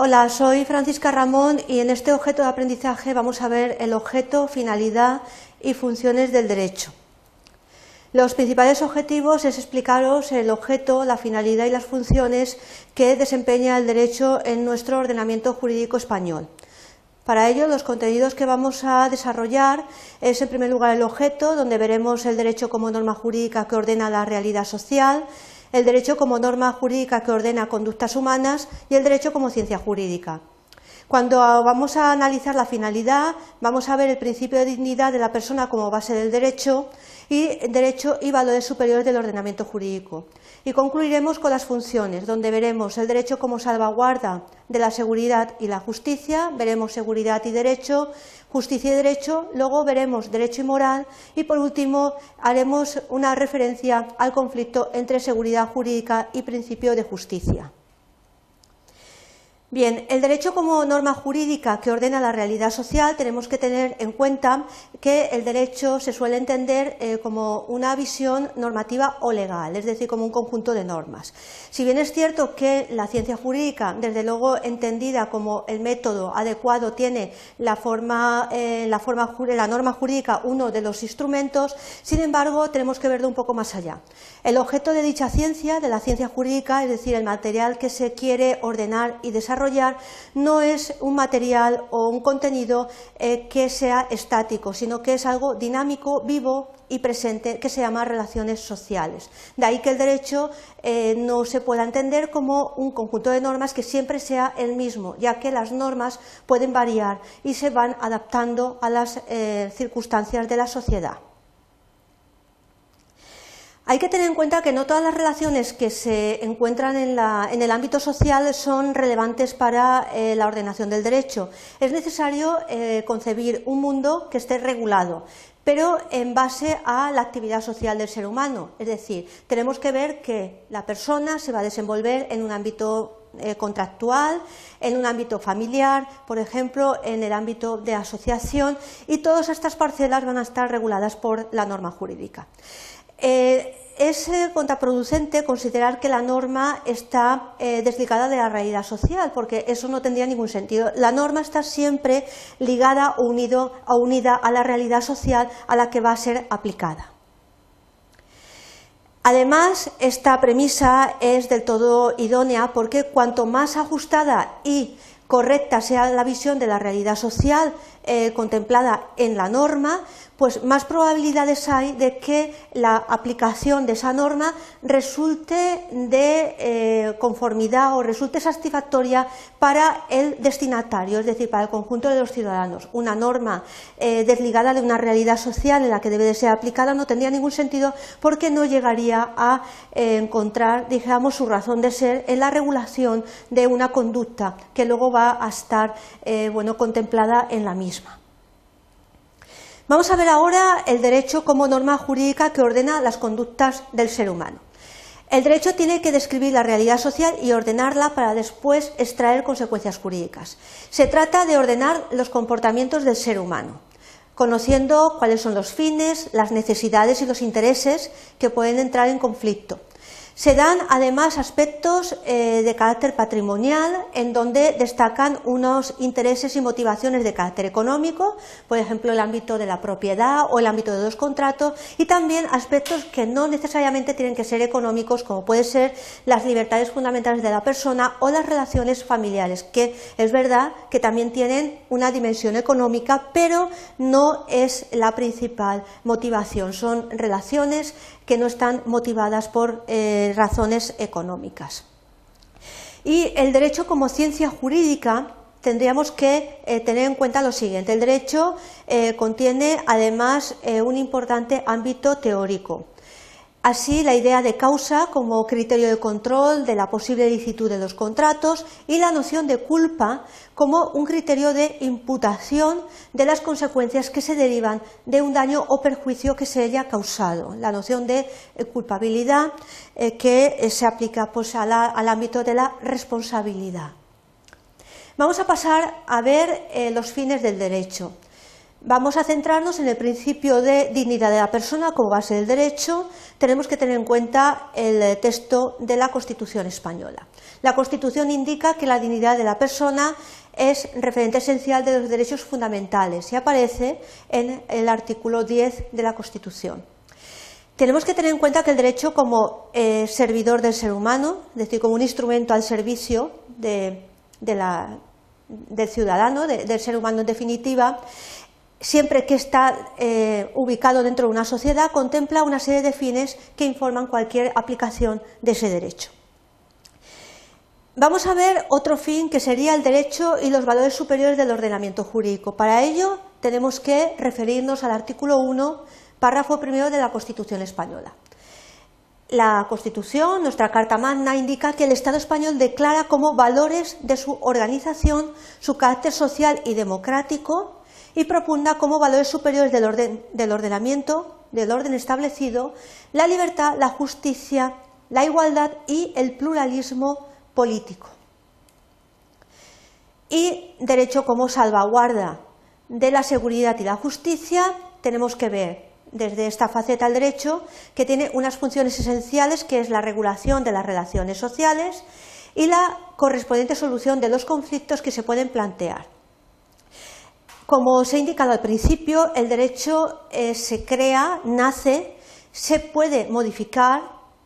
Hola, soy Francisca Ramón y en este objeto de aprendizaje vamos a ver el objeto, finalidad y funciones del derecho. Los principales objetivos es explicaros el objeto, la finalidad y las funciones que desempeña el derecho en nuestro ordenamiento jurídico español. Para ello, los contenidos que vamos a desarrollar es, en primer lugar, el objeto, donde veremos el derecho como norma jurídica que ordena la realidad social, el derecho como norma jurídica que ordena conductas humanas y el derecho como ciencia jurídica. Cuando vamos a analizar la finalidad, vamos a ver el principio de dignidad de la persona como base del derecho y derecho y valores superiores del ordenamiento jurídico. Y concluiremos con las funciones, donde veremos el derecho como salvaguarda de la seguridad y la justicia, veremos seguridad y derecho, justicia y derecho, luego veremos derecho y moral y por último haremos una referencia al conflicto entre seguridad jurídica y principio de justicia. Bien, el derecho como norma jurídica que ordena la realidad social tenemos que tener en cuenta que el derecho se suele entender eh, como una visión normativa o legal, es decir, como un conjunto de normas. Si bien es cierto que la ciencia jurídica, desde luego entendida como el método adecuado, tiene la eh, la, forma la norma jurídica uno de los instrumentos, sin embargo, tenemos que verlo un poco más allá. El objeto de dicha ciencia, de la ciencia jurídica, es decir, el material que se quiere ordenar y desarrollar, no es un material o un contenido eh, que sea estático, sino que es algo dinámico, vivo y presente, que se llama relaciones sociales. De ahí que el derecho eh, no se pueda entender como un conjunto de normas que siempre sea el mismo, ya que las normas pueden variar y se van adaptando a las eh, circunstancias de la sociedad. Hay que tener en cuenta que no todas las relaciones que se encuentran en, el ámbito social son relevantes para eh, la ordenación del derecho. Es necesario eh, concebir un mundo que esté regulado, pero en base a la actividad social del ser humano. Es decir, tenemos que ver que la persona se va a desenvolver en un ámbito eh, contractual, en un ámbito familiar, por ejemplo, en el ámbito de asociación, y todas estas parcelas van a estar reguladas por la norma jurídica. Es eh, contraproducente considerar que la norma está eh, desligada de la realidad social, porque eso no tendría ningún sentido. La norma está siempre ligada o, o unida a la realidad social a la que va a ser aplicada. Además, esta premisa es del todo idónea porque cuanto más ajustada y correcta sea la visión de la realidad social contemplada en la norma, pues más probabilidades hay de que la aplicación de esa norma resulte de eh, conformidad o resulte satisfactoria para el destinatario, es decir, para el conjunto de los ciudadanos. Una norma eh, desligada de una realidad social en la que debe de ser aplicada no tendría ningún sentido porque no llegaría a eh, encontrar, digamos, su razón de ser en la regulación de una conducta que luego va a estar bueno, contemplada en la misma. Vamos a ver ahora el derecho como norma jurídica que ordena las conductas del ser humano. El derecho tiene que describir la realidad social y ordenarla para después extraer consecuencias jurídicas. Se trata de ordenar los comportamientos del ser humano, conociendo cuáles son los fines, las necesidades y los intereses que pueden entrar en conflicto. Se dan además aspectos eh, de carácter patrimonial en donde destacan unos intereses y motivaciones de carácter económico, por ejemplo el ámbito de la propiedad o el ámbito de los contratos, y también aspectos que no necesariamente tienen que ser económicos, como pueden ser las libertades fundamentales de la persona o las relaciones familiares, que es verdad que también tienen una dimensión económica, pero no es la principal motivación, son relaciones que no están motivadas por eh, razones económicas. Y el derecho como ciencia jurídica tendríamos que eh, tener en cuenta lo siguiente. El derecho eh, contiene además un importante ámbito teórico. Así, la idea de causa como criterio de control de la posible licitud de los contratos y la noción de culpa como un criterio de imputación de las consecuencias que se derivan de un daño o perjuicio que se haya causado. La noción de eh, culpabilidad eh, que eh, se aplica pues, al ámbito de la responsabilidad. Vamos a pasar a ver los fines del derecho. Vamos a centrarnos en el principio de dignidad de la persona como base del derecho. Tenemos que tener en cuenta el texto de la Constitución española. La Constitución indica que la dignidad de la persona es referente esencial de los derechos fundamentales y aparece en el artículo 10 de la Constitución. Tenemos que tener en cuenta que el derecho como eh, servidor del ser humano, es decir, como un instrumento al servicio del ciudadano, del ser humano en definitiva, siempre que está eh, ubicado dentro de una sociedad, contempla una serie de fines que informan cualquier aplicación de ese derecho. Vamos a ver otro fin que sería el derecho y los valores superiores del ordenamiento jurídico. Para ello tenemos que referirnos al artículo 1, párrafo primero de la Constitución española. La Constitución, nuestra Carta Magna, indica que el Estado español declara como valores de su organización su carácter social y democrático y propugna como valores superiores del, del ordenamiento, del orden establecido, la libertad, la justicia, la igualdad y el pluralismo político. Y derecho como salvaguarda de la seguridad y la justicia, tenemos que ver desde esta faceta el derecho que tiene unas funciones esenciales que es la regulación de las relaciones sociales y la correspondiente solución de los conflictos que se pueden plantear. Como os he indicado al principio, el derecho eh, se crea, nace, se puede modificar,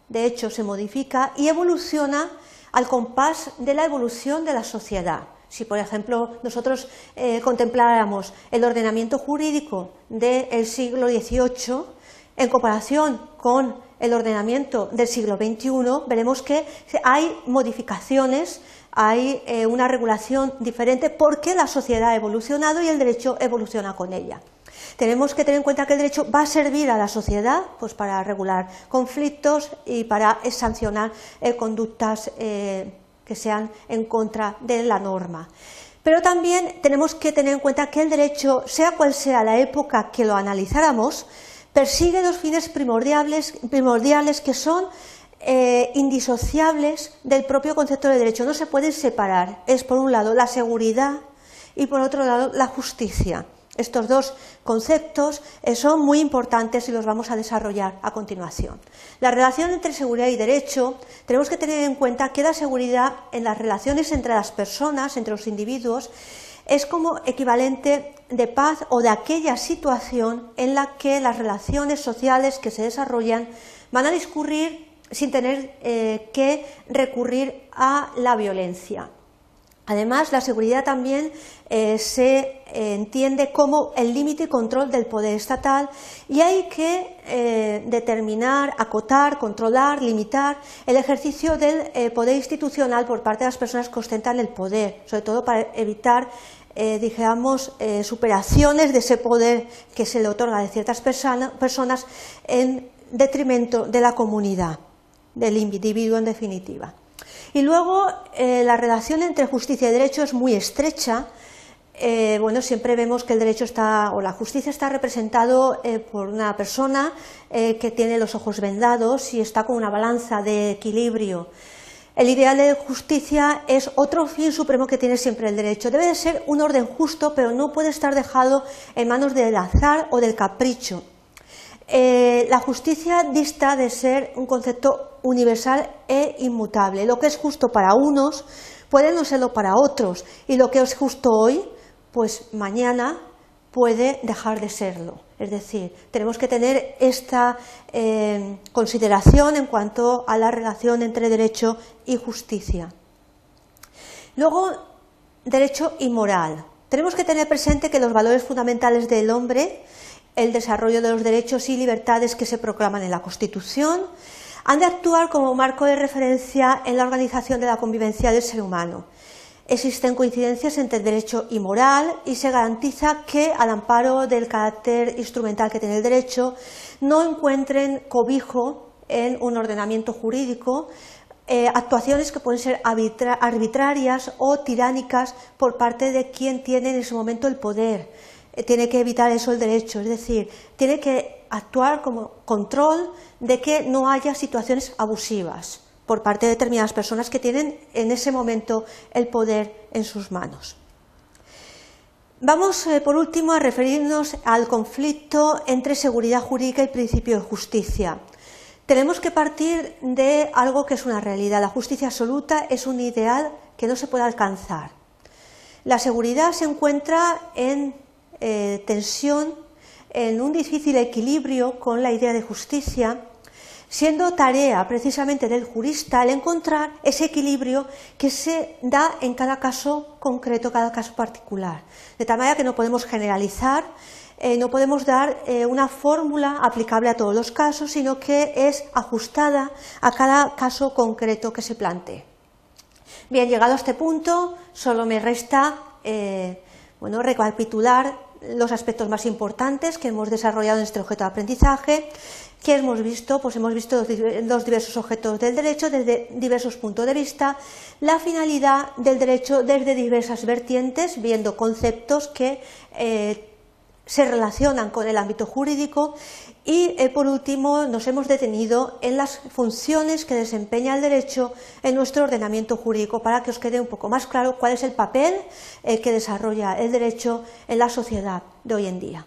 de hecho se modifica y evoluciona al compás de la evolución de la sociedad. Si, por ejemplo, nosotros eh, contempláramos el ordenamiento jurídico del siglo XVIII en comparación con el ordenamiento del siglo XXI, veremos que hay modificaciones hay eh, una regulación diferente porque la sociedad ha evolucionado y el derecho evoluciona con ella. Tenemos que tener en cuenta que el derecho va a servir a la sociedad pues, para regular conflictos y para sancionar eh, conductas eh, que sean en contra de la norma. Pero también tenemos que tener en cuenta que el derecho, sea cual sea la época que lo analizáramos, persigue dos fines primordiales, primordiales que son eh, indisociables del propio concepto de derecho, no se pueden separar. Es por un lado la seguridad y por otro lado la justicia. Estos dos conceptos eh, son muy importantes y los vamos a desarrollar a continuación. La relación entre seguridad y derecho, tenemos que tener en cuenta que la seguridad en las relaciones entre las personas, entre los individuos, es como equivalente de paz o de aquella situación en la que las relaciones sociales que se desarrollan van a discurrir sin tener eh, que recurrir a la violencia. Además, la seguridad también eh, se eh, entiende como el límite y control del poder estatal y hay que determinar, acotar, controlar, limitar el ejercicio del poder institucional por parte de las personas que ostentan el poder, sobre todo para evitar digamos, superaciones de ese poder que se le otorga a ciertas personas en detrimento de la comunidad del individuo en definitiva. Y luego eh, la relación entre justicia y derecho es muy estrecha. Eh, bueno, siempre vemos que el derecho está, o la justicia está representado eh, por una persona que tiene los ojos vendados y está con una balanza de equilibrio. El ideal de justicia es otro fin supremo que tiene siempre el derecho. Debe de ser un orden justo, pero no puede estar dejado en manos del azar o del capricho. La justicia dista de ser un concepto universal e inmutable. Lo que es justo para unos puede no serlo para otros y lo que es justo hoy, pues mañana puede dejar de serlo. Es decir, tenemos que tener esta eh, consideración en cuanto a la relación entre derecho y justicia. Luego, derecho y moral. Tenemos que tener presente que los valores fundamentales del hombre, el desarrollo de los derechos y libertades que se proclaman en la Constitución, han de actuar como marco de referencia en la organización de la convivencia del ser humano. Existen coincidencias entre derecho y moral y se garantiza que, al amparo del carácter instrumental que tiene el derecho, no encuentren cobijo en un ordenamiento jurídico eh, actuaciones que pueden ser arbitrarias o tiránicas por parte de quien tiene en ese momento el poder. Eh, tiene que evitar eso el derecho, es decir, tiene que actuar como control de que no haya situaciones abusivas por parte de determinadas personas que tienen en ese momento el poder en sus manos. Vamos, eh, por último, a referirnos al conflicto entre seguridad jurídica y principio de justicia. Tenemos que partir de algo que es una realidad. La justicia absoluta es un ideal que no se puede alcanzar. La seguridad se encuentra en eh, tensión, en un difícil equilibrio con la idea de justicia siendo tarea precisamente del jurista el encontrar ese equilibrio que se da en cada caso concreto, cada caso particular. De tal manera que no podemos generalizar, eh, no podemos dar eh, una fórmula aplicable a todos los casos, sino que es ajustada a cada caso concreto que se plantee. Bien, llegado a este punto, solo me resta bueno, recapitular los aspectos más importantes que hemos desarrollado en este objeto de aprendizaje ¿Qué hemos visto? Pues hemos visto los diversos objetos del derecho desde diversos puntos de vista, la finalidad del derecho desde diversas vertientes, viendo conceptos que eh, se relacionan con el ámbito jurídico y, eh, por último, nos hemos detenido en las funciones que desempeña el derecho en nuestro ordenamiento jurídico para que os quede un poco más claro cuál es el papel eh, que desarrolla el derecho en la sociedad de hoy en día.